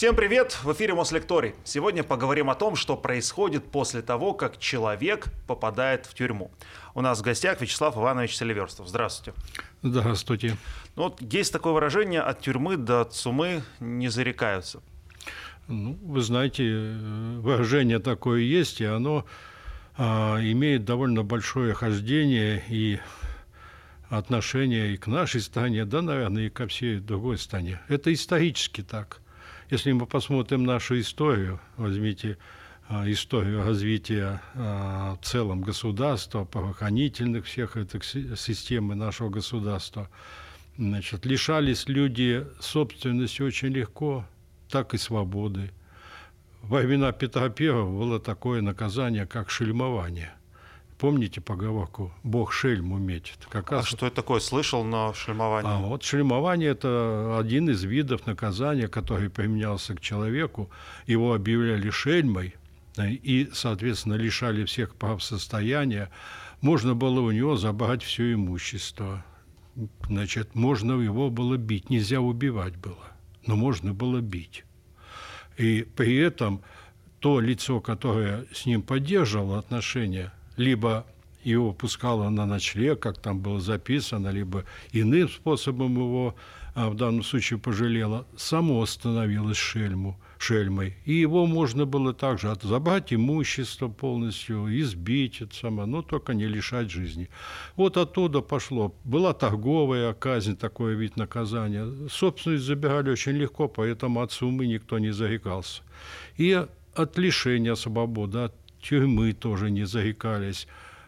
Всем привет! В эфире Мослекторий. Сегодня поговорим о том, что происходит после того, как человек попадает в тюрьму. У нас в гостях Вячеслав Иванович Селиверстов. Здравствуйте. Здравствуйте. Ну, вот есть такое выражение «от тюрьмы до цумы не зарекаются». Ну, вы знаете, э, выражение такое есть, и оно а, имеет довольно большое хождение и отношение и к нашей стране, да, наверное, и ко всей другой стране. Это исторически так – если мы посмотрим нашу историю, возьмите а, историю развития а, в целом государства, правоохранительных всех этих системы нашего государства, значит, лишались люди собственности очень легко, так и свободы. Во времена Петра I было такое наказание, как шельмование – Помните поговорку «Бог шельму метит»? Как а раз... что это такое? Слышал, но шельмование... А вот шельмование – это один из видов наказания, который применялся к человеку. Его объявляли шельмой и, соответственно, лишали всех прав состояния. Можно было у него забрать все имущество. Значит, можно его было бить. Нельзя убивать было, но можно было бить. И при этом то лицо, которое с ним поддерживало отношения – либо его пускала на ночлег, как там было записано, либо иным способом его а в данном случае пожалела, само становилось шельму, шельмой. И его можно было также забрать имущество полностью, избить это само, но только не лишать жизни. Вот оттуда пошло. Была торговая казнь, такой вид наказания. Собственность забирали очень легко, поэтому от суммы никто не зарекался. И от лишения свободы, от тюрьмы тоже не зарекались.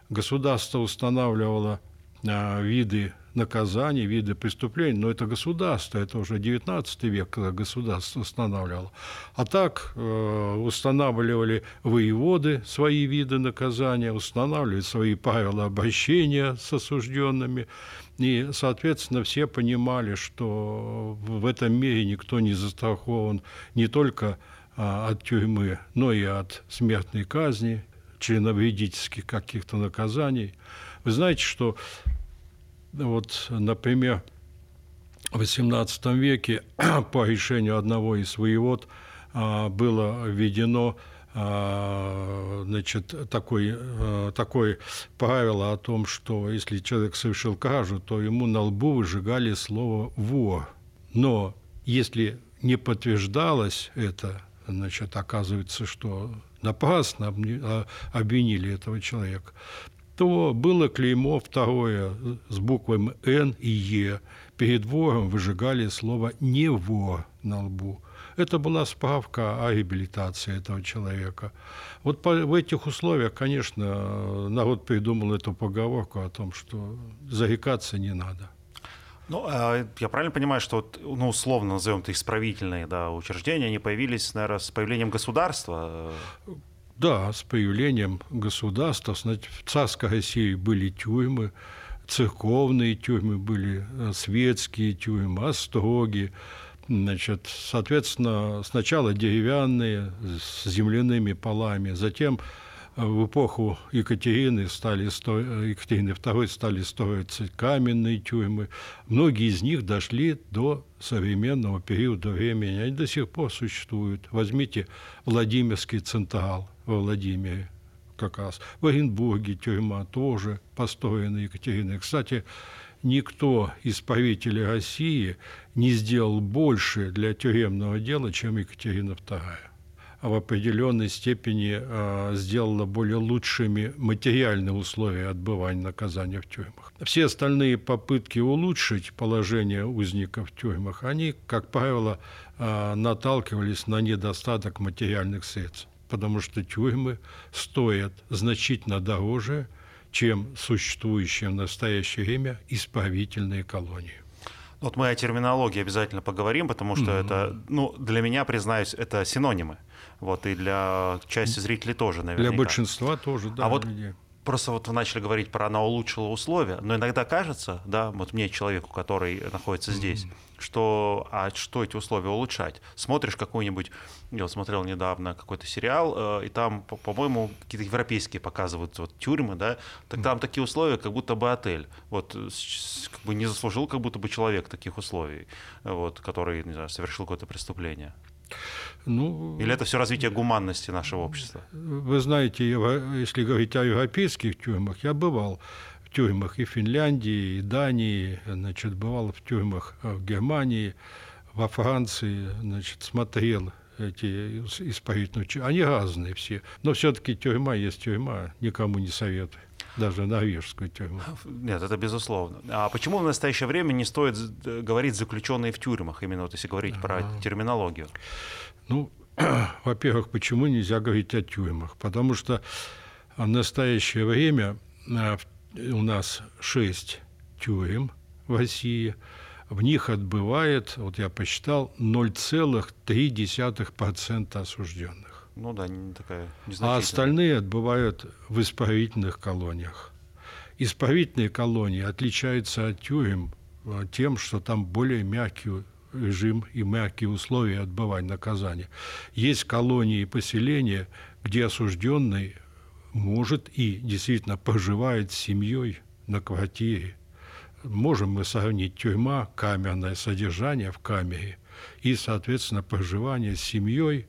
Государство устанавливало а, виды наказаний, виды преступлений, но это государство, это уже 19 век, когда государство устанавливало. А так э, устанавливали воеводы свои виды наказания, устанавливали свои правила обращения с осужденными, и, соответственно, все понимали, что в этом мире никто не застрахован не только от тюрьмы, но и от смертной казни, членовредительских каких-то наказаний. Вы знаете, что вот, например, в XVIII веке по решению одного из воевод а, было введено а, значит, такой, такое правило о том, что если человек совершил кражу, то ему на лбу выжигали слово «вор». Но если не подтверждалось это, значит, оказывается, что напрасно а, обвинили этого человека, то было клеймо второе с буквами «Н» и «Е». Перед вором выжигали слово «не вор» на лбу. Это была справка о реабилитации этого человека. Вот по, в этих условиях, конечно, народ придумал эту поговорку о том, что зарекаться не надо. Ну, а я правильно понимаю, что, ну, условно назовем это исправительные да, учреждения, они появились, наверное, с появлением государства? Да, с появлением государства. В царской России были тюрьмы, церковные тюрьмы были, э, светские тюрьмы, остроги. Значит, соответственно, сначала деревянные с земляными полами, затем в эпоху Екатерины, стали сто... Екатерины II стали строиться каменные тюрьмы. Многие из них дошли до современного периода времени. Они до сих пор существуют. Возьмите Владимирский Централ во Владимире как раз. В Оренбурге тюрьма тоже построена Екатериной. Кстати, никто из правителей России не сделал больше для тюремного дела, чем Екатерина II в определенной степени а, сделала более лучшими материальные условия отбывания наказания в тюрьмах. Все остальные попытки улучшить положение узников в тюрьмах, они, как правило, а, наталкивались на недостаток материальных средств, потому что тюрьмы стоят значительно дороже, чем существующие в настоящее время исправительные колонии. Вот мы о терминологии обязательно поговорим, потому что mm-hmm. это, ну, для меня, признаюсь, это синонимы. Вот, и для части зрителей тоже, наверное. Для большинства тоже, да. А вот просто вот вы начали говорить про она улучшила условия, но иногда кажется, да, вот мне человеку, который находится здесь, mm-hmm. что а что эти условия улучшать? Смотришь какой-нибудь, я вот смотрел недавно какой-то сериал, э, и там, по-моему, какие-то европейские показывают вот тюрьмы, да, так mm-hmm. там такие условия, как будто бы отель. Вот как бы не заслужил как будто бы человек таких условий, вот, который, не знаю, совершил какое-то преступление. Ну, Или это все развитие гуманности нашего общества? Вы знаете, если говорить о европейских тюрьмах, я бывал в тюрьмах и Финляндии, и Дании, значит, бывал в тюрьмах в Германии, во Франции, значит, смотрел эти исправительные. Они разные все. Но все-таки тюрьма есть тюрьма, никому не советую даже норвежскую тюрьму. Нет, это безусловно. А почему в настоящее время не стоит говорить заключенные в тюрьмах, именно вот если говорить про терминологию? Ну, во-первых, почему нельзя говорить о тюрьмах? Потому что в настоящее время а, у нас шесть тюрем в России, в них отбывает, вот я посчитал, 0,3% осужденных. Ну да, не такая А остальные отбывают в исправительных колониях. Исправительные колонии отличаются от тюрем а, тем, что там более мягкие режим и мягкие условия отбывания наказания. Есть колонии и поселения, где осужденный может и действительно проживает с семьей на квартире. Можем мы сравнить тюрьма, камерное содержание в камере и, соответственно, проживание с семьей,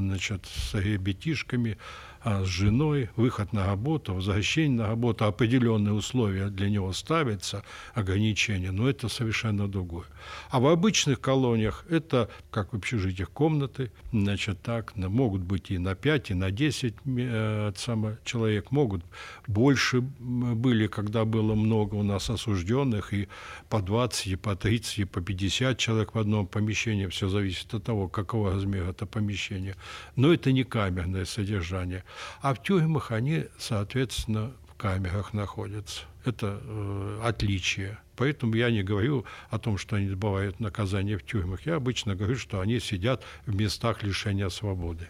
значит, с ребятишками, а с женой, выход на работу, возвращение на работу, определенные условия для него ставятся, ограничения, но это совершенно другое. А в обычных колониях это, как в общежитиях, комнаты, значит, так, могут быть и на 5, и на 10 э, само, человек, могут больше были, когда было много у нас осужденных, и по 20, и по 30, и по 50 человек в одном помещении, все зависит от того, какого размера это помещение. Но это не камерное содержание. А в тюрьмах они, соответственно, в камерах находятся. Это э, отличие. Поэтому я не говорю о том, что они отбывают наказание в тюрьмах. Я обычно говорю, что они сидят в местах лишения свободы.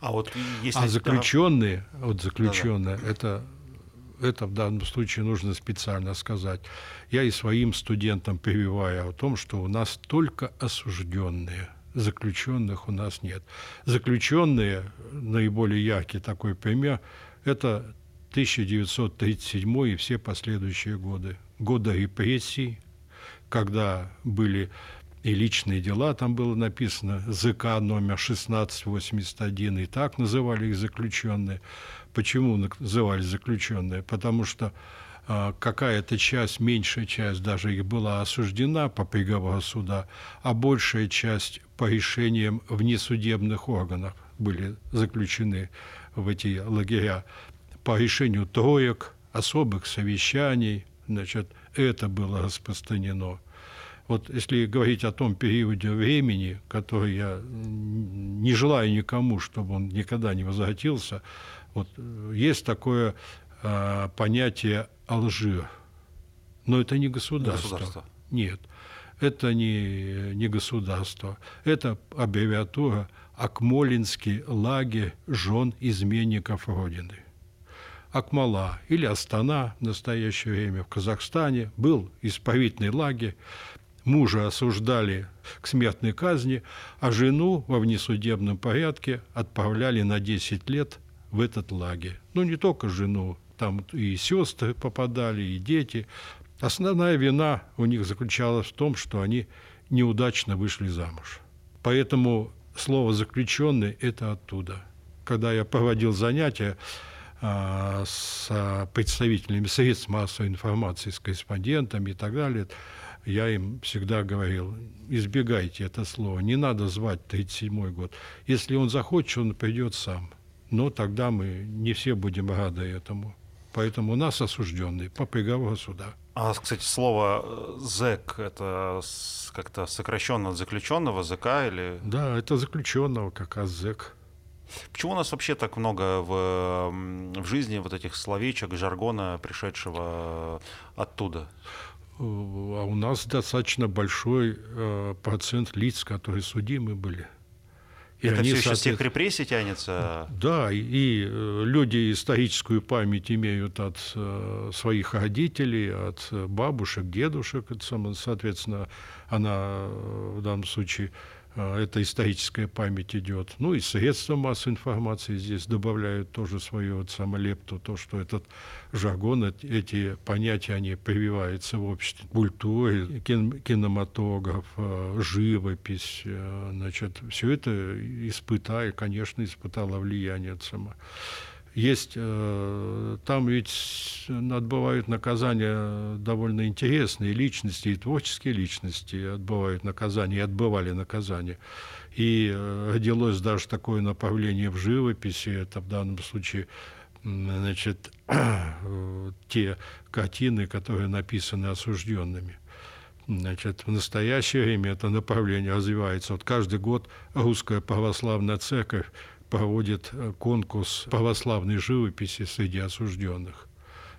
А вот если... А заключенные, вот заключенные, да -да. это это в данном случае нужно специально сказать. Я и своим студентам прививаю о том, что у нас только осужденные заключенных у нас нет. Заключенные, наиболее яркий такой пример, это 1937 и все последующие годы. Годы репрессий, когда были и личные дела, там было написано ЗК номер 1681, и так называли их заключенные. Почему называли заключенные? Потому что какая-то часть, меньшая часть даже их была осуждена по приговору суда, а большая часть по решениям внесудебных органов были заключены в эти лагеря. По решению троек, особых совещаний, значит, это было распространено. Вот если говорить о том периоде времени, который я не желаю никому, чтобы он никогда не возвратился, вот есть такое э, понятие Алжир. Но это не государство. государство. Нет, это не, не государство. Это аббревиатура Акмолинский лагерь жен изменников Родины. Акмала или Астана в настоящее время в Казахстане был исправительный лагерь. Мужа осуждали к смертной казни, а жену во внесудебном порядке отправляли на 10 лет в этот лагерь. Ну, не только жену, там и сестры попадали, и дети. Основная вина у них заключалась в том, что они неудачно вышли замуж. Поэтому слово «заключенный» – это оттуда. Когда я проводил занятия а, с представителями средств массовой информации, с корреспондентами и так далее, я им всегда говорил, избегайте это слово, не надо звать 37-й год. Если он захочет, он придет сам. Но тогда мы не все будем рады этому. Поэтому у нас осужденный по приговору суда. А, кстати, слово э, «зэк» — это как-то сокращенно от заключенного, ЗК или... Да, это заключенного как раз зэк. Почему у нас вообще так много в, в жизни вот этих словечек, жаргона, пришедшего оттуда? Э, а у нас достаточно большой э, процент лиц, которые судимы были. И Это они, все еще с тех репрессий тянется? Да, и, э, люди историческую память имеют от э, своих родителей, от бабушек, дедушек. Соответственно, она э, в данном случае это историческая память идет. Ну и средства массовой информации здесь добавляют тоже свою вот самолепту, то, что этот жаргон, эти понятия, они прививаются в обществе. Культура, кинематограф, а, живопись, а, значит, все это испытая, конечно, испытало влияние сама есть, э, там ведь отбывают наказания довольно интересные личности, и творческие личности отбывают наказания, и отбывали наказания. И э, родилось даже такое направление в живописи, это в данном случае значит, те картины, которые написаны осужденными. Значит, в настоящее время это направление развивается. Вот каждый год русская православная церковь проводит э, конкурс православной живописи среди осужденных.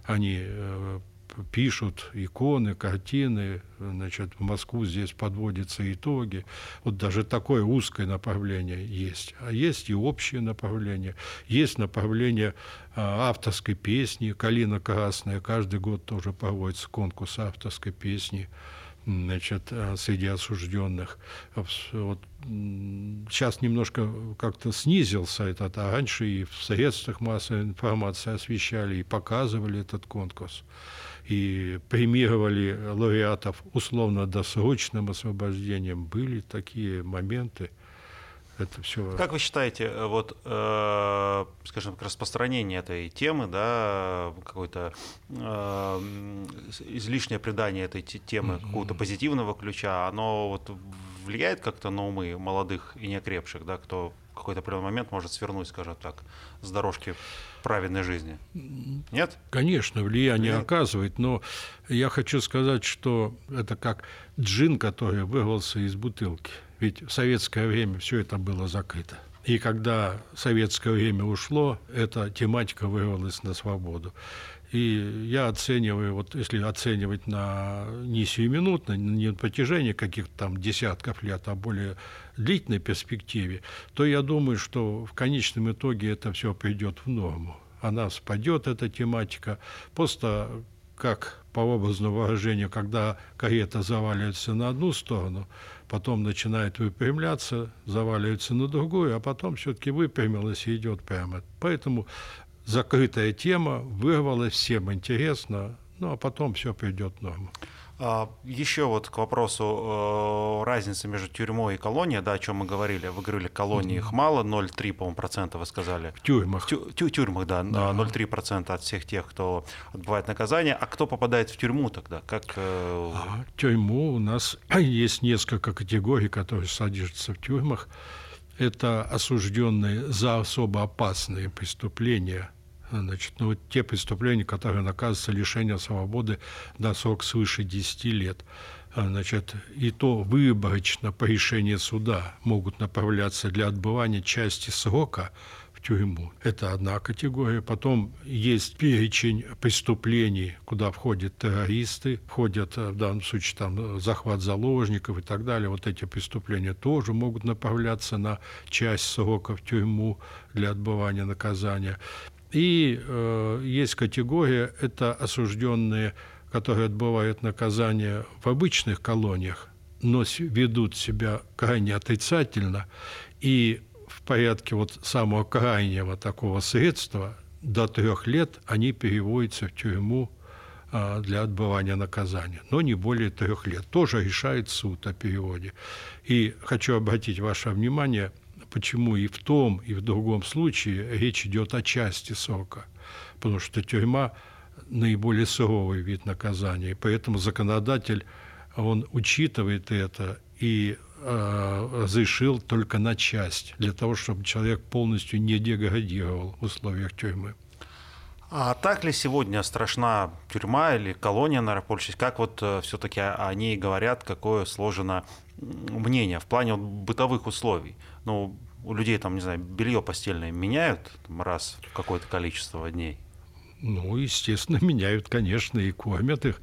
Они э, пишут иконы, картины, значит, в Москву здесь подводятся итоги. Вот даже такое узкое направление есть. А есть и общее направление. Есть направление а, авторской песни «Калина красная». Каждый год тоже проводится конкурс авторской песни значит, э, среди осужденных. Вот, сейчас немножко как-то снизился этот, а раньше и в средствах массовой информации освещали и показывали этот конкурс, и премировали лауреатов условно-досрочным освобождением. Были такие моменты – это все. Как вы считаете, э, вот, э, скажем распространение этой темы, да, какое-то э, излишнее придание этой темы mm-hmm. какого-то позитивного ключа, оно вот влияет как-то на умы молодых и неокрепших, да, кто в какой-то определенный момент может свернуть, скажем так, с дорожки праведной жизни. Нет? Конечно, влияние Влияет? оказывает, но я хочу сказать, что это как джин, который вырвался из бутылки. Ведь в советское время все это было закрыто. И когда советское время ушло, эта тематика вырвалась на свободу. И я оцениваю, вот если оценивать на не сиюминутно, не на протяжении каких-то там десятков лет, а более длительной перспективе, то я думаю, что в конечном итоге это все придет в норму. Она спадет, эта тематика, просто как по образному выражению, когда карета заваливается на одну сторону, потом начинает выпрямляться, заваливается на другую, а потом все-таки выпрямилась и идет прямо. Поэтому закрытая тема вырвалась, всем интересно, ну а потом все придет в норму. А, еще вот к вопросу э, разницы между тюрьмой и колонией, да, о чем мы говорили. Вы говорили, колонии их мало, 0,3, по-моему, процента вы сказали. В тюрьмах. Тю, тю, тюрьмах, да, да. 0,3 процента от всех тех, кто отбывает наказание. А кто попадает в тюрьму тогда? Как, э... а, тюрьму у нас есть несколько категорий, которые содержатся в тюрьмах. Это осужденные за особо опасные преступления – Значит, ну, вот те преступления, которые наказываются лишением свободы на срок свыше 10 лет. А, значит, и то выборочно по решению суда могут направляться для отбывания части срока в тюрьму. Это одна категория. Потом есть перечень преступлений, куда входят террористы, входят в данном случае там захват заложников и так далее. Вот эти преступления тоже могут направляться на часть срока в тюрьму для отбывания наказания. И э, есть категория, это осужденные, которые отбывают наказание в обычных колониях, но ведут себя крайне отрицательно, и в порядке вот самого крайнего такого средства до трех лет они переводятся в тюрьму э, для отбывания наказания, но не более трех лет. Тоже решает суд о переводе. И хочу обратить ваше внимание – почему и в том, и в другом случае речь идет о части срока, потому что тюрьма наиболее суровый вид наказания, и поэтому законодатель он учитывает это и э, разрешил только на часть, для того, чтобы человек полностью не деградировал в условиях тюрьмы. А так ли сегодня страшна тюрьма или колония на Рапольчись? Как вот э, все-таки о ней говорят, какое сложено мнение в плане вот бытовых условий? Ну, у людей там, не знаю, белье постельное меняют там, раз в какое-то количество дней? Ну, естественно, меняют, конечно, и кормят их.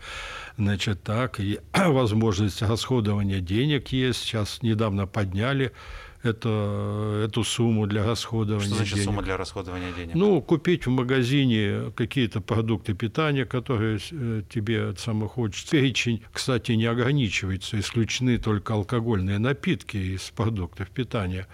Значит, так, и возможность расходования денег есть. Сейчас недавно подняли это, эту сумму для расходования Что значит денег. сумма для расходования денег? Ну, купить в магазине какие-то продукты питания, которые э, тебе самое хочется. Перечень, кстати, не ограничивается, исключены только алкогольные напитки из продуктов питания.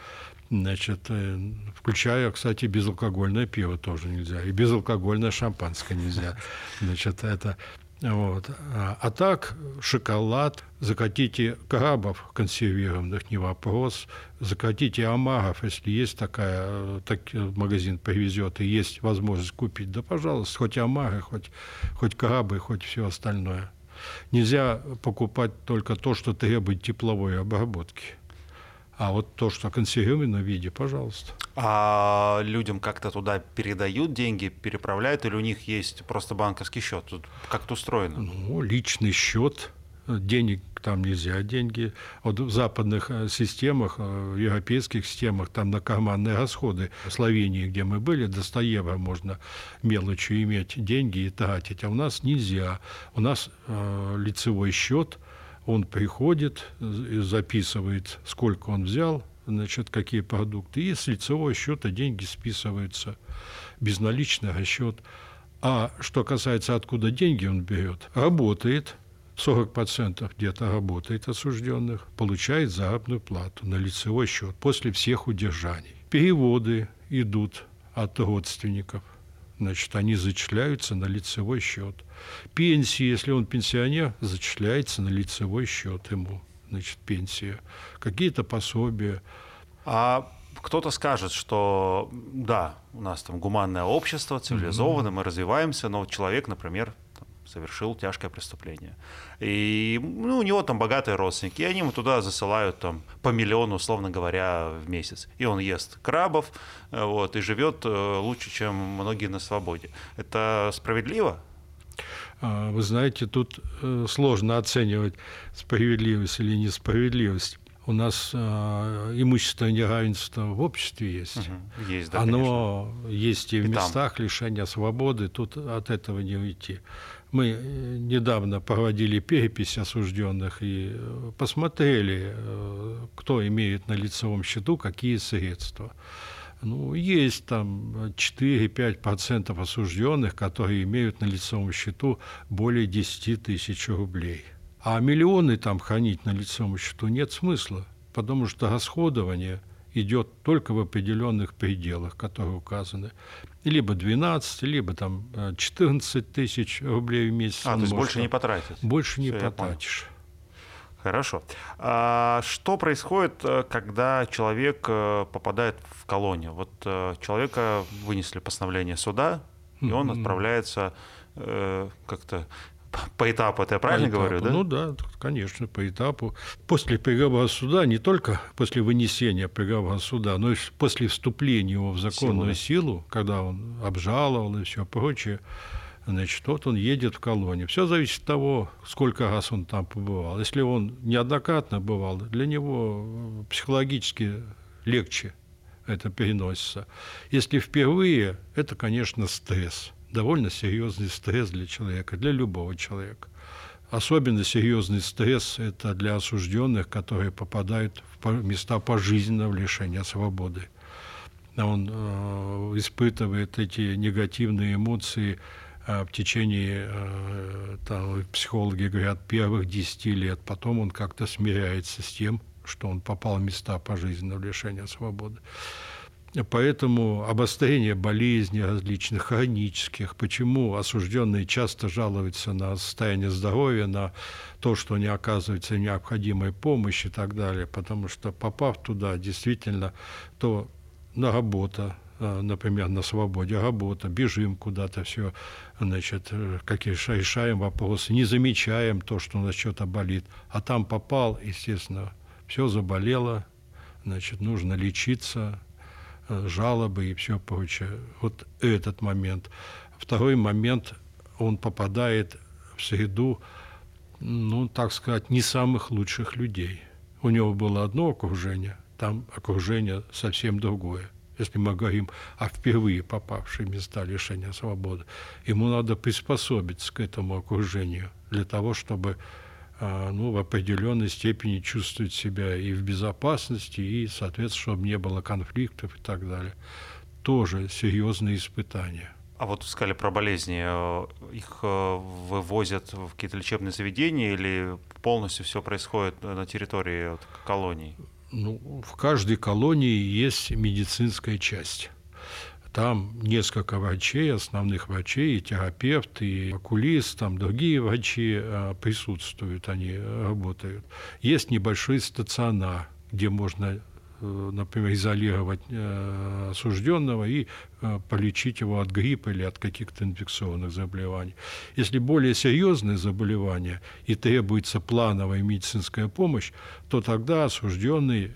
Значит, э, включая, кстати, безалкогольное пиво тоже нельзя, и безалкогольное шампанское нельзя. Значит, это вот. А, а так, шоколад, закатите крабов консервированных, не вопрос, закатите омаров, если есть такая, так, магазин привезет и есть возможность купить, да, пожалуйста, хоть омары, хоть, хоть крабы, хоть все остальное. Нельзя покупать только то, что требует тепловой обработки. А вот то, что консервированном виде, пожалуйста. А людям как-то туда передают деньги, переправляют, или у них есть просто банковский счет? Тут как-то устроено? Ну, личный счет, денег там нельзя, деньги. Вот в западных э, системах, э, в европейских системах, там на карманные расходы в Словении, где мы были, до 100 евро можно мелочью иметь деньги и тратить, а у нас нельзя. У нас э, лицевой счет – он приходит и записывает, сколько он взял, значит, какие продукты, и с лицевого счета деньги списываются, безналичный расчет. А что касается, откуда деньги он берет, работает, 40% где-то работает осужденных, получает заработную плату на лицевой счет после всех удержаний. Переводы идут от родственников – значит, они зачисляются на лицевой счет. Пенсии, если он пенсионер, зачисляется на лицевой счет ему, значит, пенсия. Какие-то пособия. А кто-то скажет, что да, у нас там гуманное общество, цивилизованное, mm-hmm. мы развиваемся, но человек, например, совершил тяжкое преступление. И ну, у него там богатые родственники, и они ему туда засылают там, по миллиону, условно говоря, в месяц. И он ест крабов э, вот, и живет э, лучше, чем многие на свободе. Это справедливо? А, вы знаете, тут э, сложно оценивать справедливость или несправедливость у нас э, имущественное неравенство в обществе есть. Угу. Есть, да, Оно конечно. есть и в и местах там. лишения свободы, тут от этого не уйти. Мы э, недавно проводили перепись осужденных и э, посмотрели, э, кто имеет на лицевом счету какие средства. Ну, есть там 4-5% осужденных, которые имеют на лицевом счету более 10 тысяч рублей. А миллионы там хранить на лицевом счету нет смысла, потому что расходование идет только в определенных пределах, которые указаны. Либо 12, либо там 14 э, тысяч рублей в месяц. А, то есть больше не потратить? Больше не потратишь. Хорошо. А что происходит, э, когда человек э, попадает в колонию? Вот человека вынесли постановление суда, и он отправляется как-то по этапу, это я правильно по говорю, да? Ну да, конечно, по этапу. После приговора суда, не только после вынесения приговора суда, но и после вступления его в законную силу, силу когда он обжаловал и все прочее, значит, вот он едет в колонию. Все зависит от того, сколько раз он там побывал. Если он неоднократно бывал, для него психологически легче это переносится. Если впервые, это, конечно, стресс – довольно серьезный стресс для человека, для любого человека. Особенно серьезный стресс – это для осужденных, которые попадают в места пожизненного лишения свободы. Он э, испытывает эти негативные эмоции э, в течение, э, там, психологи говорят, первых 10 лет. Потом он как-то смиряется с тем, что он попал в места пожизненного лишения свободы. Поэтому обострение болезней различных, хронических, почему осужденные часто жалуются на состояние здоровья, на то, что не оказывается необходимой помощи и так далее, потому что попав туда, действительно, то на работа, э, например, на свободе работа, бежим куда-то, все, значит, э, какие решаем вопросы, не замечаем то, что у нас что-то болит, а там попал, естественно, все заболело, значит, нужно лечиться, жалобы и все прочее. Вот этот момент. Второй момент, он попадает в среду, ну, так сказать, не самых лучших людей. У него было одно окружение, там окружение совсем другое. Если мы говорим о впервые попавшей в места лишения свободы, ему надо приспособиться к этому окружению для того, чтобы ну, в определенной степени чувствовать себя и в безопасности, и, соответственно, чтобы не было конфликтов и так далее. Тоже серьезные испытания. А вот сказали про болезни. Э, их э, вывозят в какие-то лечебные заведения или полностью все происходит на территории колоний? Ну, в каждой колонии есть медицинская часть. Там несколько врачей, основных врачей, и терапевт, и окулист, там другие врачи э, присутствуют, они работают. Есть небольшой стационар, где можно Э, например, изолировать э, осужденного и полечить его от гриппа или от каких-то инфекционных заболеваний. Если более серьезные заболевания и требуется плановая медицинская помощь, то тогда осужденный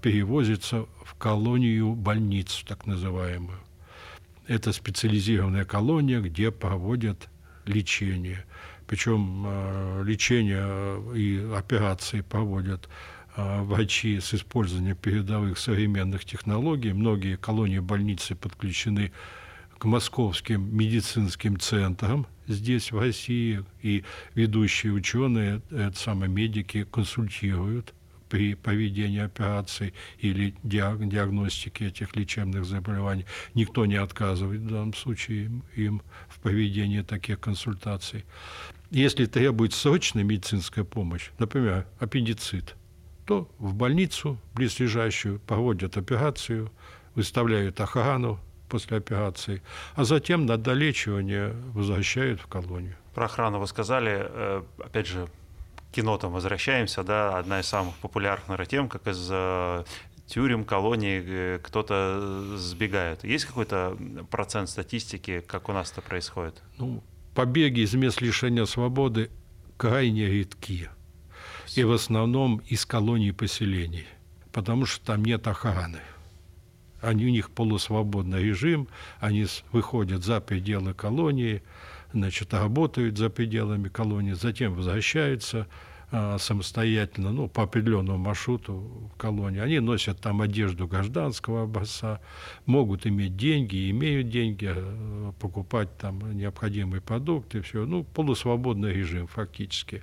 перевозится в колонию больницу, так называемую. Это специализированная колония, где проводят лечение. Причем лечение и операции проводят а, врачи с использованием передовых современных технологий. Многие колонии больницы подключены к московским медицинским центрам здесь, в России, и ведущие ученые, это самые медики, консультируют при проведении операций или диагностике этих лечебных заболеваний. Никто не отказывает в данном случае им в проведении таких консультаций. Если требуется срочная медицинская помощь, например, аппендицит – то в больницу близлежащую проводят операцию, выставляют охрану после операции, а затем на долечивание возвращают в колонию. Про охрану вы сказали, э, опять же, кино там возвращаемся, да, одна из самых популярных тем, как из э, тюрем, колоний э, кто-то сбегает. Есть какой-то процент статистики, как у нас это происходит? Ну, побеги из мест лишения свободы крайне редкие и в основном из колоний поселений, потому что там нет охраны. Они, у них полусвободный режим, они выходят за пределы колонии, значит, работают за пределами колонии, затем возвращаются а, самостоятельно, ну, по определенному маршруту в колонии. Они носят там одежду гражданского образца, могут иметь деньги, имеют деньги, а, покупать там необходимые продукты, все. Ну, полусвободный режим фактически.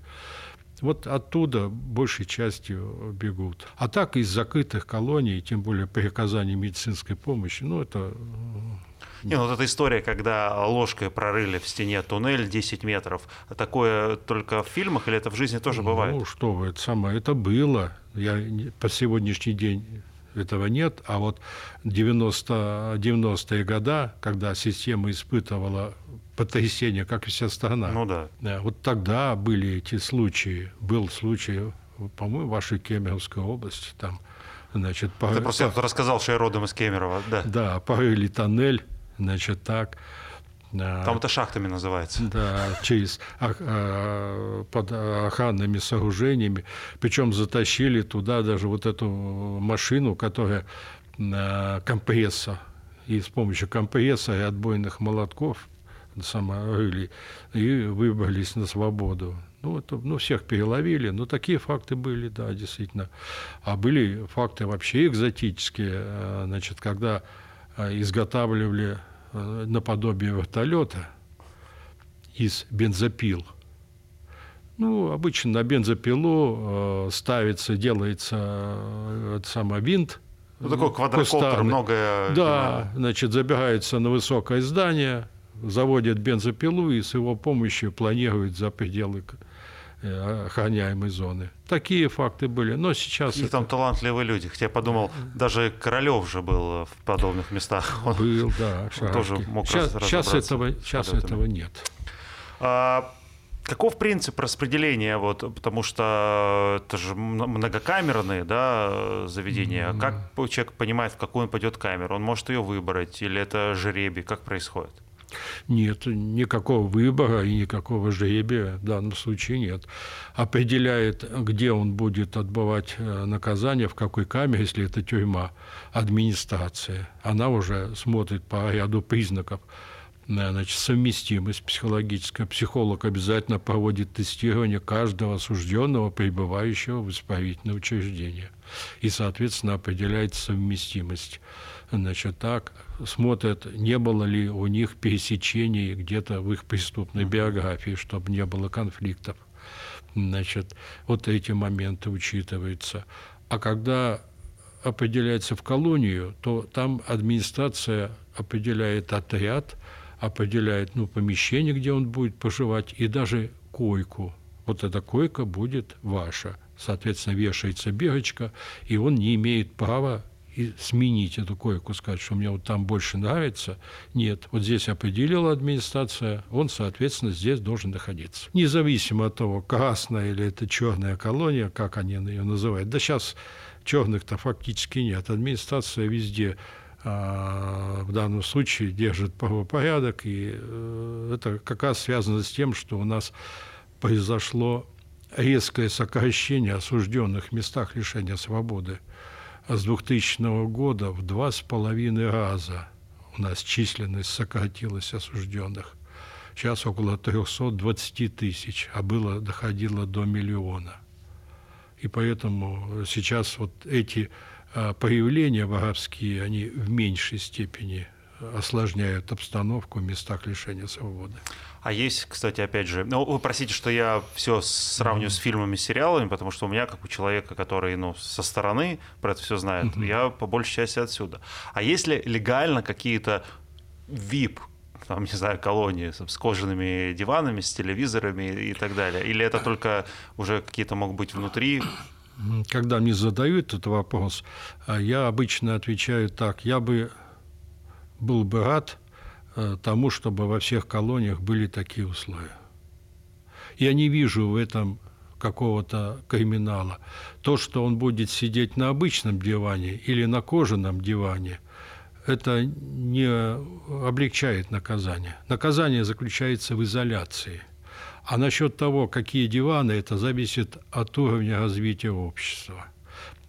Вот оттуда большей частью бегут. А так из закрытых колоний, тем более при оказании медицинской помощи, ну это э, не, ну вот эта история, когда ложкой прорыли в стене туннель 10 метров, такое только в фильмах или это в жизни тоже бывает? Ну что вы, это самое, это было. Я по сегодняшний день этого нет, а вот 90, 90-е годы, когда система испытывала потрясение, как и вся страна. Ну да. Вот тогда были эти случаи. Был случай, по-моему, в вашей Кемеровской области, там, значит... По... Ты просто по... рассказал, что я родом из Кемерово, да. Да, порыли тоннель, значит, так. Там это шахтами называется. Да, через а, под охранными сооружениями. Причем затащили туда даже вот эту машину, которая компрессор. И с помощью компрессора и отбойных молотков саморыли и выбрались на свободу. Ну, это, ну, всех переловили, но такие факты были, да, действительно. А были факты вообще экзотические, э, значит, когда э, изготавливали э, наподобие вертолета из бензопил. Ну, обычно на бензопилу ставится, делается э, самый винт, ну, такой квадрокоптер, много... Да, значит, забирается на высокое здание, заводит бензопилу и с его помощью планирует за пределы э, охраняемой зоны. Такие факты были, но сейчас... И это... там талантливые люди. Хотя я подумал, даже Королев же был в подобных местах. Он был, да. Он тоже мог сейчас, сейчас этого, сейчас этого нет. А, каков принцип распределения? Вот, потому что это же многокамерные да, заведения. Mm-hmm. Как человек понимает, в какую он пойдет камеру? Он может ее выбрать? Или это жеребий? Как происходит? Нет, никакого выбора и никакого жребия в данном случае нет. Определяет, где он будет отбывать э, наказание, в какой камере, если это тюрьма, администрация. Она уже смотрит по ряду признаков э, значит, совместимость психологическая. Психолог обязательно проводит тестирование каждого осужденного, пребывающего в исправительное учреждение. И, соответственно, определяет совместимость значит, так, смотрят, не было ли у них пересечений где-то в их преступной биографии, чтобы не было конфликтов. Значит, вот эти моменты учитываются. А когда определяется в колонию, то там администрация определяет отряд, определяет ну, помещение, где он будет поживать, и даже койку. Вот эта койка будет ваша. Соответственно, вешается бирочка, и он не имеет права и сменить эту койку, сказать, что мне вот там больше нравится. Нет, вот здесь определила администрация, он, соответственно, здесь должен находиться. Независимо от того, красная или это черная колония, как они ее называют. Да сейчас черных-то фактически нет. Администрация везде а, в данном случае держит правопорядок, и э, это как раз связано с тем, что у нас произошло резкое сокращение осужденных в местах лишения свободы – с 2000 года в два с половиной раза у нас численность сократилась осужденных. Сейчас около 320 тысяч, а было доходило до миллиона. И поэтому сейчас вот эти а, проявления воровские, они в меньшей степени осложняют обстановку в местах лишения свободы. А есть, кстати, опять же, ну, вы простите, что я все сравниваю mm-hmm. с фильмами, сериалами, потому что у меня, как у человека, который, ну, со стороны про это все знает, mm-hmm. я по большей части отсюда. А есть ли легально какие-то VIP там, не знаю, колонии с кожаными диванами, с телевизорами и так далее? Или это только уже какие-то могут быть внутри? Когда мне задают этот вопрос, а, я обычно отвечаю так. Я бы был бы рад, Э, тому, чтобы во всех колониях были такие условия. Я не вижу в этом какого-то криминала. То, что он будет сидеть на обычном диване или на кожаном диване, это не облегчает наказание. Наказание заключается в изоляции. А насчет того, какие диваны, это зависит от уровня развития общества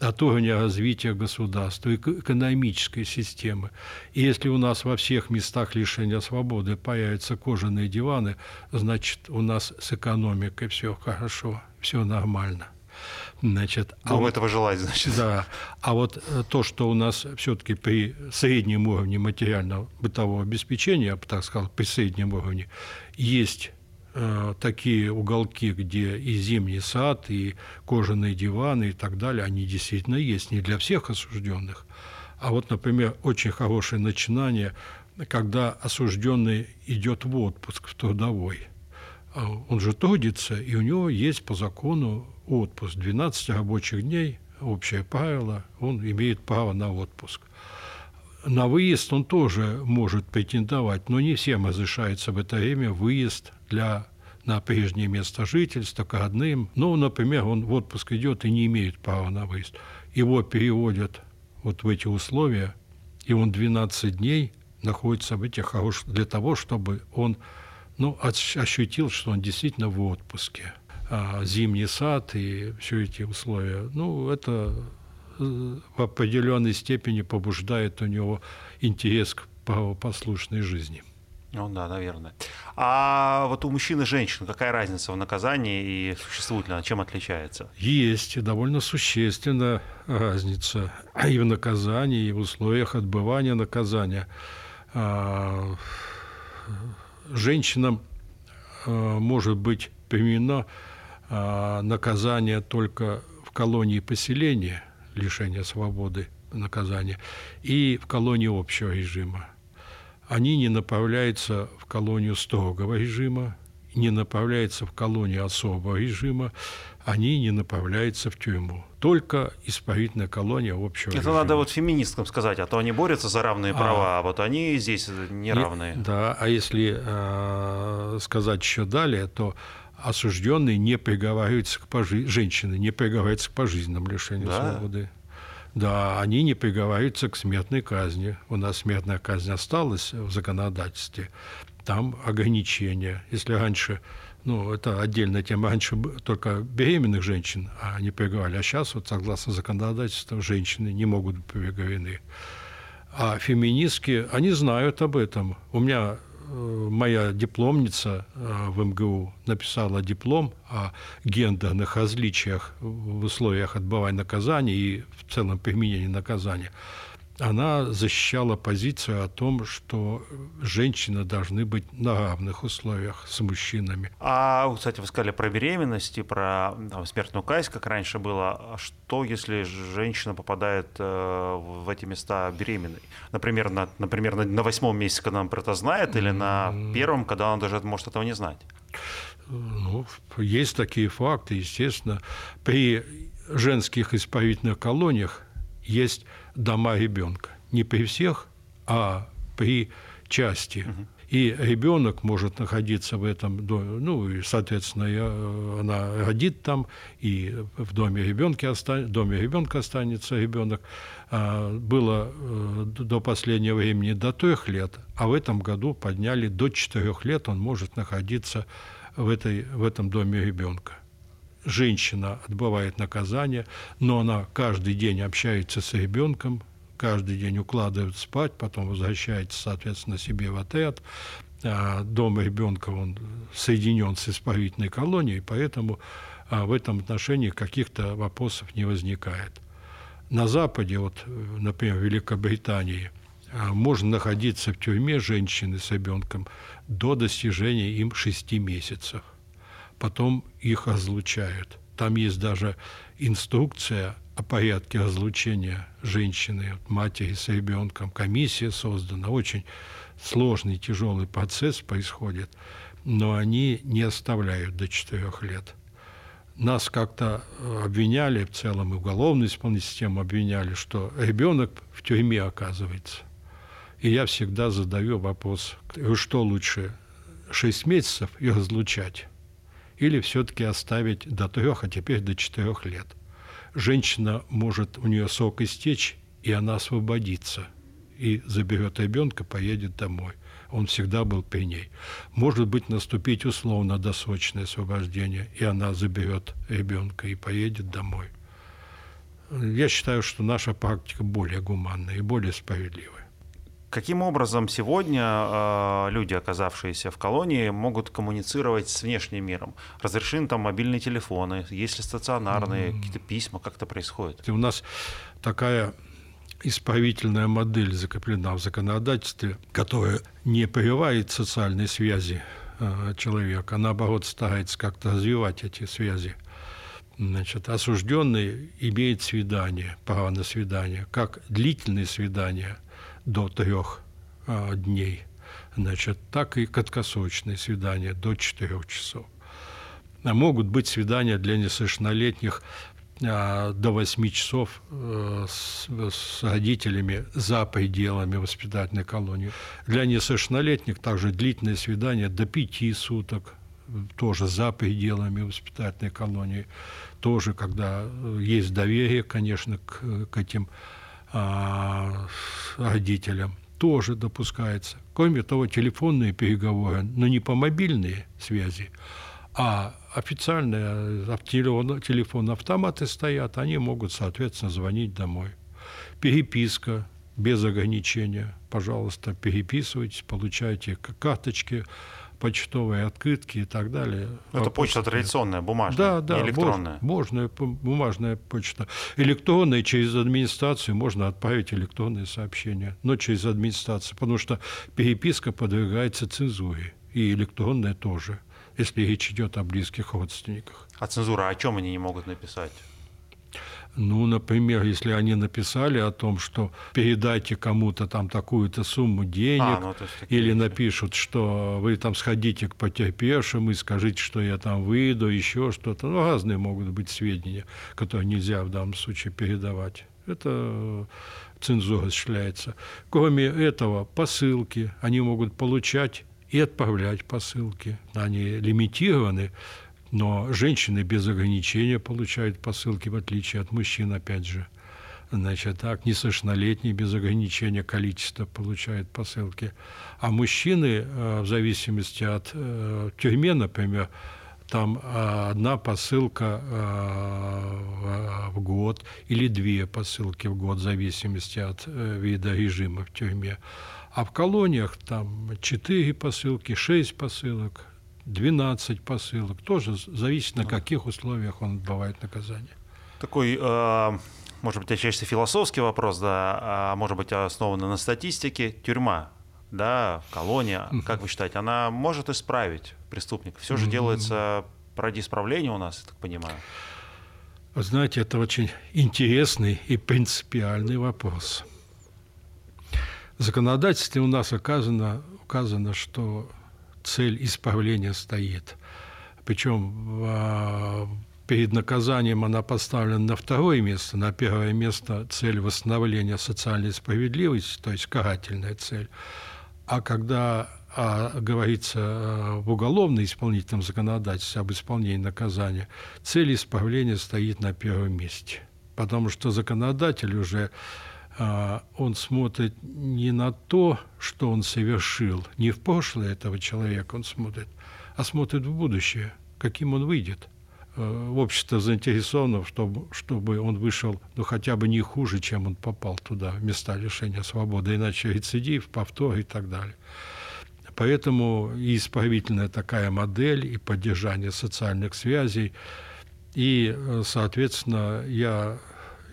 от уровня развития государства, экономической системы. И если у нас во всех местах лишения свободы появятся кожаные диваны, значит, у нас с экономикой все хорошо, все нормально. Значит, а вот, этого желать, значит. Да. А вот э, то, что у нас все-таки при среднем уровне материального бытового обеспечения, я бы так сказал, при среднем уровне, есть такие уголки, где и зимний сад, и кожаные диваны и так далее, они действительно есть не для всех осужденных. А вот, например, очень хорошее начинание, когда осужденный идет в отпуск в трудовой. А он же трудится, и у него есть по закону отпуск. 12 рабочих дней, общее правило, он имеет право на отпуск. На выезд он тоже может претендовать, но не всем разрешается в это время выезд для на прежнее место жительства, к родным. Ну, например, он в отпуск идет и не имеет права на выезд. Его переводят вот в эти условия, и он 12 дней находится в этих хороших для того, чтобы он ну, ощутил, что он действительно в отпуске. А зимний сад и все эти условия, ну, это э, в определенной степени побуждает у него интерес к правопослушной жизни. Ну да, наверное. А вот у мужчин и женщин какая разница в наказании и существует ли она, чем отличается? Есть, довольно существенная разница и в наказании, и в условиях отбывания наказания. А, женщинам а, может быть применено а, наказание только в колонии поселения, лишения свободы наказания, и в колонии общего режима они не направляются в колонию строгого режима, не направляются в колонию особого режима, они не направляются в тюрьму. Только исправительная колония общего Это режима. надо вот феминисткам сказать, а то они борются за равные права, а, а вот они здесь не равные. Да, а если э, сказать еще далее, то осужденные не приговариваются к пожи... женщины не приговариваются к пожизненному лишению да? свободы. Да, они не приговариваются к смертной казни. У нас смертная казнь осталась в законодательстве. Там ограничения. Если раньше, ну, это отдельная тема, раньше только беременных женщин а не приговаривали, а сейчас, вот согласно законодательству, женщины не могут быть приговорены. А феминистки, они знают об этом. У меня моя дипломница э, в МГУ написала диплом о гендерных различиях в условиях отбывания наказания и в целом применения наказания. Она защищала позицию о том, что женщины должны быть на равных условиях с мужчинами. А, кстати, вы сказали про беременность и про там, смертную казнь, как раньше было. А что, если женщина попадает э, в эти места беременной? Например, на, например, на, на восьмом месяце, когда она про это знает, или на первом, когда она даже может этого не знать? Ну, есть такие факты, естественно. При женских исправительных колониях есть дома ребенка. Не при всех, а при части. И ребенок может находиться в этом доме, ну, и, соответственно, она родит там, и в доме ребенка, остан... доме ребенка останется ребенок. А, было э, до последнего времени до трех лет, а в этом году подняли до четырех лет, он может находиться в, этой, в этом доме ребенка женщина отбывает наказание, но она каждый день общается с ребенком, каждый день укладывает спать, потом возвращается, соответственно, себе в отряд. А дом ребенка он соединен с исправительной колонией, поэтому а, в этом отношении каких-то вопросов не возникает. На Западе, вот, например, в Великобритании, а, можно находиться в тюрьме женщины с ребенком до достижения им шести месяцев потом их разлучают. Там есть даже инструкция о порядке разлучения женщины, матери с ребенком. Комиссия создана, очень сложный, тяжелый процесс происходит, но они не оставляют до четырех лет. Нас как-то обвиняли, в целом и уголовную исполнительную систему обвиняли, что ребенок в тюрьме оказывается. И я всегда задаю вопрос, что лучше, шесть месяцев и разлучать? Или все-таки оставить до трех, а теперь до четырех лет. Женщина может, у нее сок истечь, и она освободится, и заберет ребенка, поедет домой. Он всегда был при ней. Может быть, наступить условно-досрочное освобождение, и она заберет ребенка и поедет домой. Я считаю, что наша практика более гуманная и более справедливая. Каким образом сегодня э, люди, оказавшиеся в колонии, могут коммуницировать с внешним миром? Разрешены там мобильные телефоны, есть ли стационарные, mm. какие-то письма, как это происходит? У нас такая исправительная модель закреплена в законодательстве, которая не прерывает социальные связи э, человека, а наоборот старается как-то развивать эти связи. Значит, осужденный имеет свидание, право на свидание, как длительные свидания – до трех а, дней, значит, так и краткосрочные свидания до четырех часов. А могут быть свидания для несовершеннолетних а, до 8 часов а, с, с родителями за пределами воспитательной колонии. Для несовершеннолетних также длительные свидания до 5 суток, тоже за пределами воспитательной колонии, тоже когда есть доверие, конечно, к, к этим а, родителям тоже допускается. Кроме того, телефонные переговоры, но не по мобильной связи, а официальные телефон, телефон автоматы стоят, они могут, соответственно, звонить домой. Переписка без ограничения. Пожалуйста, переписывайтесь, получайте карточки почтовые открытки и так далее. Это почта традиционная, бумажная, да, да, не электронная. Можно, бумажная почта. Электронная через администрацию можно отправить электронные сообщения, но через администрацию, потому что переписка подвергается цензуре, и электронная тоже, если речь идет о близких родственниках. А цензура о чем они не могут написать? Ну, например, если они написали о том, что передайте кому-то там такую-то сумму денег, а, ну, или вещи. напишут, что вы там сходите к потерпевшим и скажите, что я там выйду, еще что-то. Ну, разные могут быть сведения, которые нельзя в данном случае передавать. Это цензура осуществляется. Кроме этого, посылки они могут получать и отправлять посылки. Они лимитированы но женщины без ограничения получают посылки, в отличие от мужчин, опять же. Значит, так, несовершеннолетние без ограничения количества получают посылки. А мужчины, э, в зависимости от э, тюрьмы, например, там э, одна посылка в год или две посылки в год, в зависимости от вида режима в тюрьме. А в колониях там четыре посылки, шесть посылок, 12 посылок. Тоже зависит, на каких условиях он отбывает наказание. Такой, э, может быть, отчасти философский вопрос, да, а может быть, основан на статистике. Тюрьма, да, колония, как вы считаете, она может исправить преступника? Все же делается ради исправления у нас, я так понимаю. Вы знаете, это очень интересный и принципиальный вопрос. В законодательстве у нас указано, указано что цель исправления стоит. Причем а, перед наказанием она поставлена на второе место, на первое место цель восстановления социальной справедливости, то есть карательная цель. А когда а, говорится э, в уголовно-исполнительном законодательстве об исполнении наказания, цель исправления стоит на первом месте. Потому что законодатель уже а, он смотрит не на то, что он совершил, не в прошлое этого человека он смотрит, а смотрит в будущее, каким он выйдет. Э, общество заинтересовано, чтобы, чтобы он вышел ну, хотя бы не хуже, чем он попал туда, в места лишения свободы, иначе рецидив, повтор и так далее. Поэтому и исправительная такая модель, и поддержание социальных связей. И, э, соответственно, я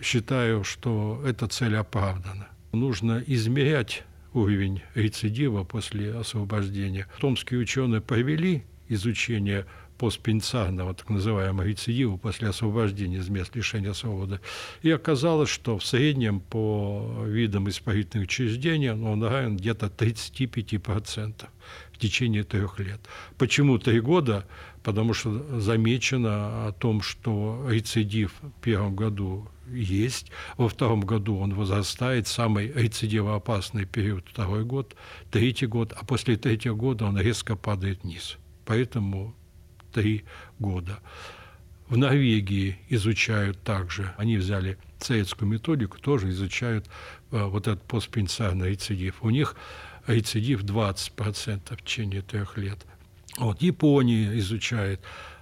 считаю, что эта цель оправдана. Нужно измерять уровень рецидива после освобождения. Томские ученые провели изучение постпенитенциарного, так называемого рецидива после освобождения из мест лишения свободы. И оказалось, что в среднем по видам исправительных учреждений он равен где-то 35% в течение трех лет. Почему три года? Потому что замечено о том, что рецидив в первом году есть, во втором году он возрастает, самый рецидивоопасный период второй год, третий год, а после третьего года он резко падает вниз. Поэтому три года. В Норвегии изучают также, они взяли советскую методику, тоже изучают э, вот этот постпенсионный рецидив. У них рецидив 20% в течение трех лет. Вот, Япония изучает.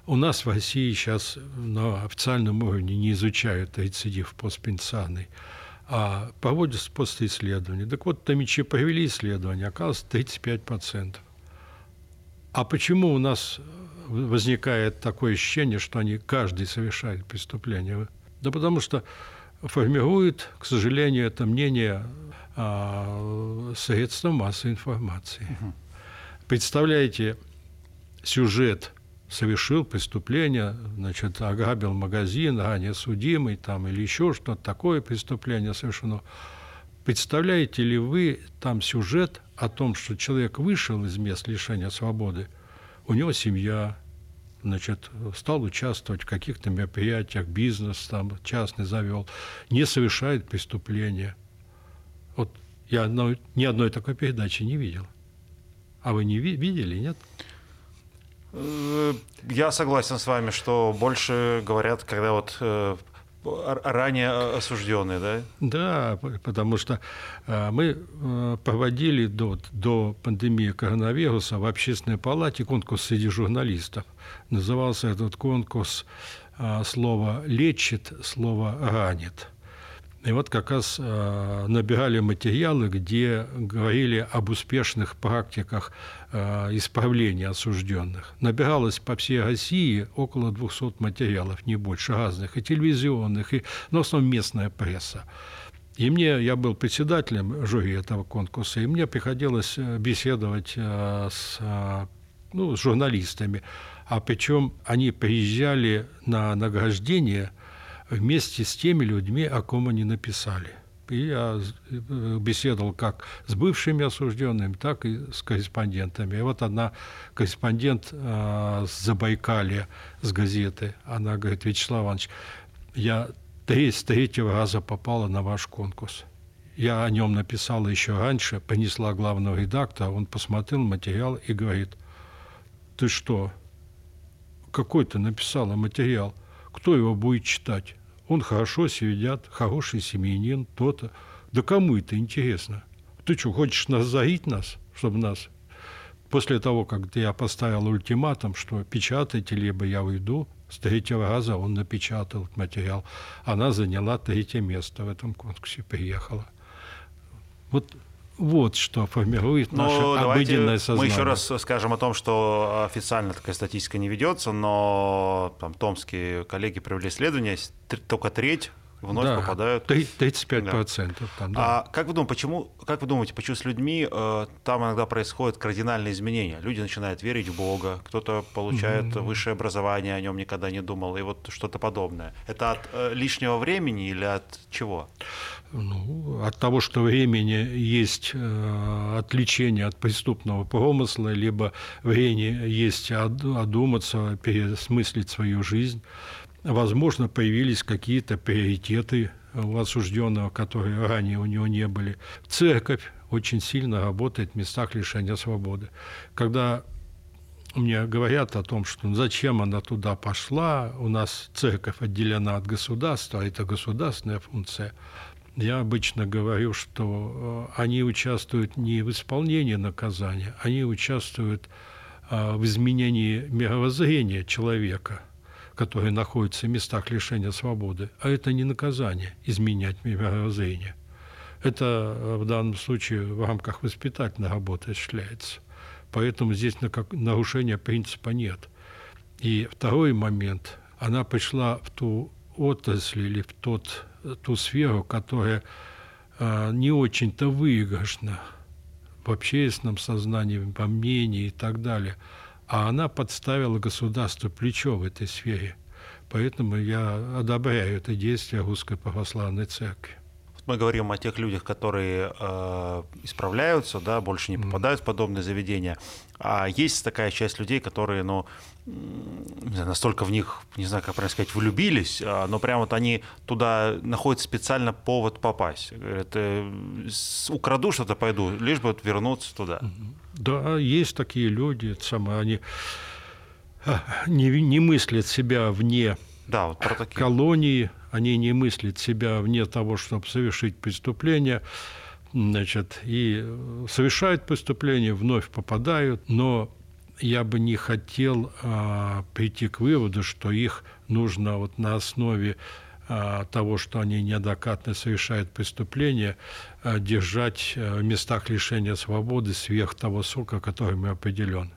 У нас в России сейчас на официальном уровне не изучают рецидив постпенсионный, а проводятся после исследований. Так вот, Томичи провели исследование, оказалось 35%. А почему у нас возникает такое ощущение, что они каждый совершает преступление. Да потому что формирует, к сожалению, это мнение а, средства массовой информации. Угу. Представляете, сюжет совершил преступление, значит, ограбил магазин, ранее судимый там, или еще что-то такое преступление совершено. Представляете ли вы там сюжет о том, что человек вышел из мест лишения свободы, у него семья, значит, стал участвовать в каких-то мероприятиях, бизнес там частный завел, не совершает преступления. Вот я одной, ни одной такой передачи не видел. А вы не ви- видели, нет? Э, я согласен с вами, что больше говорят, когда вот э, ранее осужденные, да? Да, потому что э, мы проводили до, до пандемии коронавируса в общественной палате конкурс среди журналистов. Назывался этот конкурс слово «лечит», слово «ранит». И вот как раз набирали материалы, где говорили об успешных практиках исправления осужденных. Набиралось по всей России около 200 материалов, не больше, разных, и телевизионных, и, но в основном местная пресса. И мне, я был председателем жюри этого конкурса, и мне приходилось беседовать с, ну, с журналистами. А причем они приезжали на награждение – вместе с теми людьми, о ком они написали. И я э, беседовал как с бывшими осужденными, так и с корреспондентами. И вот одна корреспондент э, с Забайкалья, с газеты, она говорит, Вячеслав Иванович, я три, с третьего раза попала на ваш конкурс. Я о нем написала еще раньше, принесла главного редактора, он посмотрел материал и говорит, ты что, какой ты написала материал? Кто его будет читать? Он хорошо сидят, хороший семьянин, то-то. Да кому это интересно? Ты что, хочешь нас заить нас, чтобы нас... После того, как я поставил ультиматум, что печатайте, либо я уйду, с третьего раза он напечатал материал. Она заняла третье место в этом конкурсе, приехала. Вот вот что формирует но наше обыденное сознание. Мы еще раз скажем о том, что официально такая статистика не ведется, но там томские коллеги провели исследование, только треть вновь да, попадают. 35%. Да. Там, да. А как вы думаете, почему, как вы думаете, почему с людьми э, там иногда происходят кардинальные изменения? Люди начинают верить в Бога, кто-то получает mm-hmm. высшее образование, о нем никогда не думал, и вот что-то подобное. Это от э, лишнего времени или от чего? Ну, от того, что времени есть э, отвлечение от преступного промысла, либо времени есть одуматься, пересмыслить свою жизнь возможно, появились какие-то приоритеты у осужденного, которые ранее у него не были. Церковь очень сильно работает в местах лишения свободы. Когда мне говорят о том, что зачем она туда пошла, у нас церковь отделена от государства, это государственная функция, я обычно говорю, что э, они участвуют не в исполнении наказания, они участвуют э, в изменении мировоззрения человека – которые находятся в местах лишения свободы, а это не наказание изменять мировоззрение. Это э, в данном случае в рамках воспитательной работы осуществляется. Поэтому здесь нарушения принципа нет. И второй момент, она пришла в ту отрасль или в тот, ту сферу, которая э, не очень-то выигрышна в общественном сознании, во мнении и так далее – а она подставила государству плечо в этой сфере. Поэтому я одобряю это действие Русской Православной Церкви. Мы говорим о тех людях, которые э, исправляются, да, больше не попадают mm. в подобные заведения. А есть такая часть людей, которые, ну, не знаю, настолько в них, не знаю, как правильно сказать, влюбились, а, но прям вот они туда находят специально повод попасть. Говорят, э, украду что-то, пойду, лишь бы вот вернуться туда. Да, есть такие люди, самые, они а, не, не мыслят себя вне да, вот про такие. колонии, они не мыслят себя вне того, чтобы совершить преступление, значит, и совершают преступление, вновь попадают, но я бы не хотел а, прийти к выводу, что их нужно вот на основе того, что они неоднократно совершают преступления, а, держать а, в местах лишения свободы сверх того срока, который мы определен.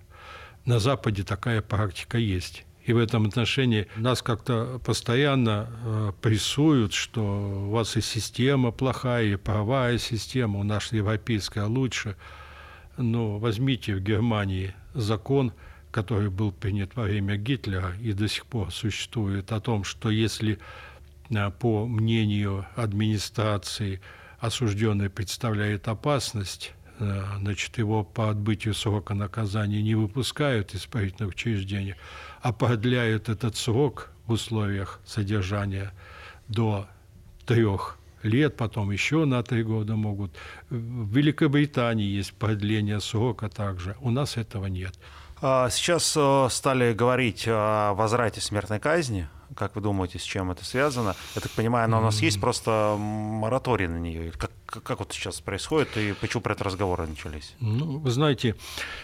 На Западе такая практика есть. И в этом отношении нас как-то постоянно э, прессуют, что у вас и система плохая, и правовая система, у нас европейская лучше. Но возьмите в Германии закон, который был принят во время Гитлера и до сих пор существует, о том, что если э, по мнению администрации осужденный представляет опасность, э, значит, его по отбытию срока наказания не выпускают из исправительных учреждений, а продляют этот срок в условиях содержания до трех лет, потом еще на три года могут. В Великобритании есть продление срока также. У нас этого нет. А, сейчас э, стали говорить о возврате смертной казни. Как вы думаете, с чем это связано? Я так понимаю, она у нас есть просто мораторий на нее. Как, как вот сейчас происходит и почему про это разговоры начались? Ну, вы знаете,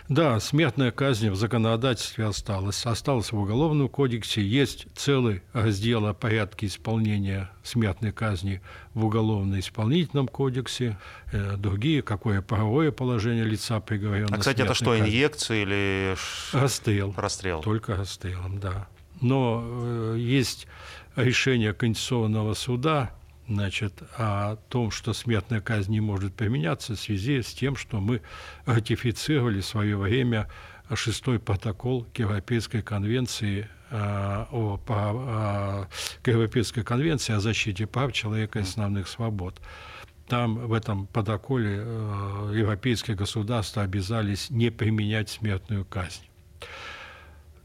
да, смертная казнь в законодательстве осталась. Осталась в Уголовном кодексе. Есть целый раздел о порядке исполнения смертной казни в Уголовно-исполнительном кодексе. Э, другие, какое правовое положение лица приговоренного. А, кстати, это что, казни. инъекции или... Расстрел. Расстрел. Только расстрелом, да но э, есть решение Конституционного суда значит, о том, что смертная казнь не может применяться в связи с тем, что мы ратифицировали в свое время шестой протокол к Европейской конвенции э, о, о, к Европейской конвенции о защите прав человека и основных свобод. Там в этом протоколе э, европейские государства обязались не применять смертную казнь.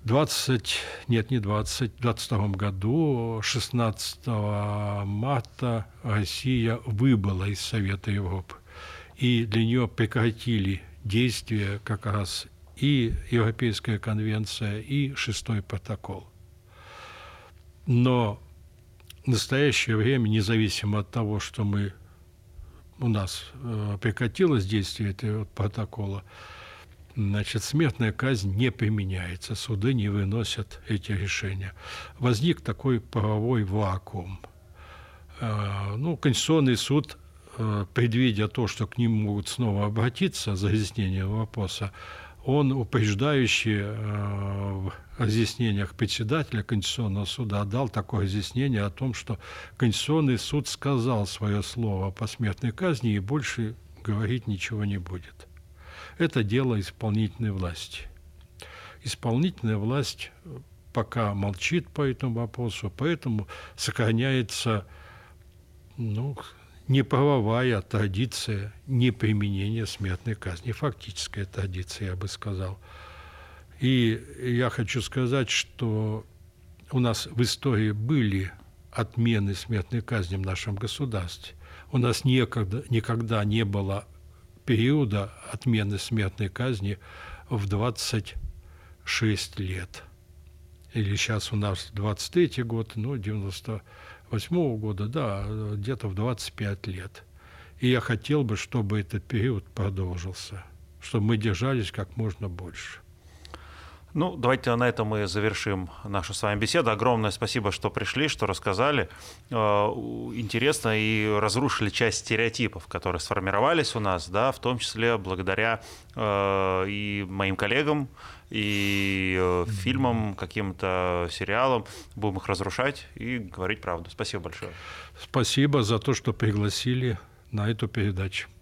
20, нет, не 20, в 22 году, 16 марта Россия выбыла из Совета Европы. И для нее прекратили действие как раз и Европейская конвенция, и шестой протокол. Но в настоящее время, независимо от того, что мы, у нас э, прекратилось действие этого протокола, значит, смертная казнь не применяется, суды не выносят эти решения. Возник такой правовой вакуум. А, ну, Конституционный суд э, предвидя то, что к ним могут снова обратиться за разъяснением вопроса, он упреждающе э, в разъяснениях председателя Конституционного суда дал такое разъяснение о том, что Конституционный суд сказал свое слово по смертной казни и больше говорить ничего не будет. Это дело исполнительной власти. Исполнительная власть пока молчит по этому вопросу, поэтому сохраняется ну, неправовая традиция неприменения смертной казни, фактическая традиция, я бы сказал. И я хочу сказать, что у нас в истории были отмены смертной казни в нашем государстве. У нас никогда, никогда не было периода отмены смертной казни в 26 лет. Или сейчас у нас 23 год, ну, 98 -го года, да, где-то в 25 лет. И я хотел бы, чтобы этот период продолжился, чтобы мы держались как можно больше. Ну, давайте на этом мы завершим нашу с вами беседу. Огромное спасибо, что пришли, что рассказали. Э, интересно и разрушили часть стереотипов, которые сформировались у нас, да, в том числе благодаря э, и моим коллегам, и э, фильмам, каким-то сериалам. Будем их разрушать и говорить правду. Спасибо большое. Спасибо за то, что пригласили на эту передачу.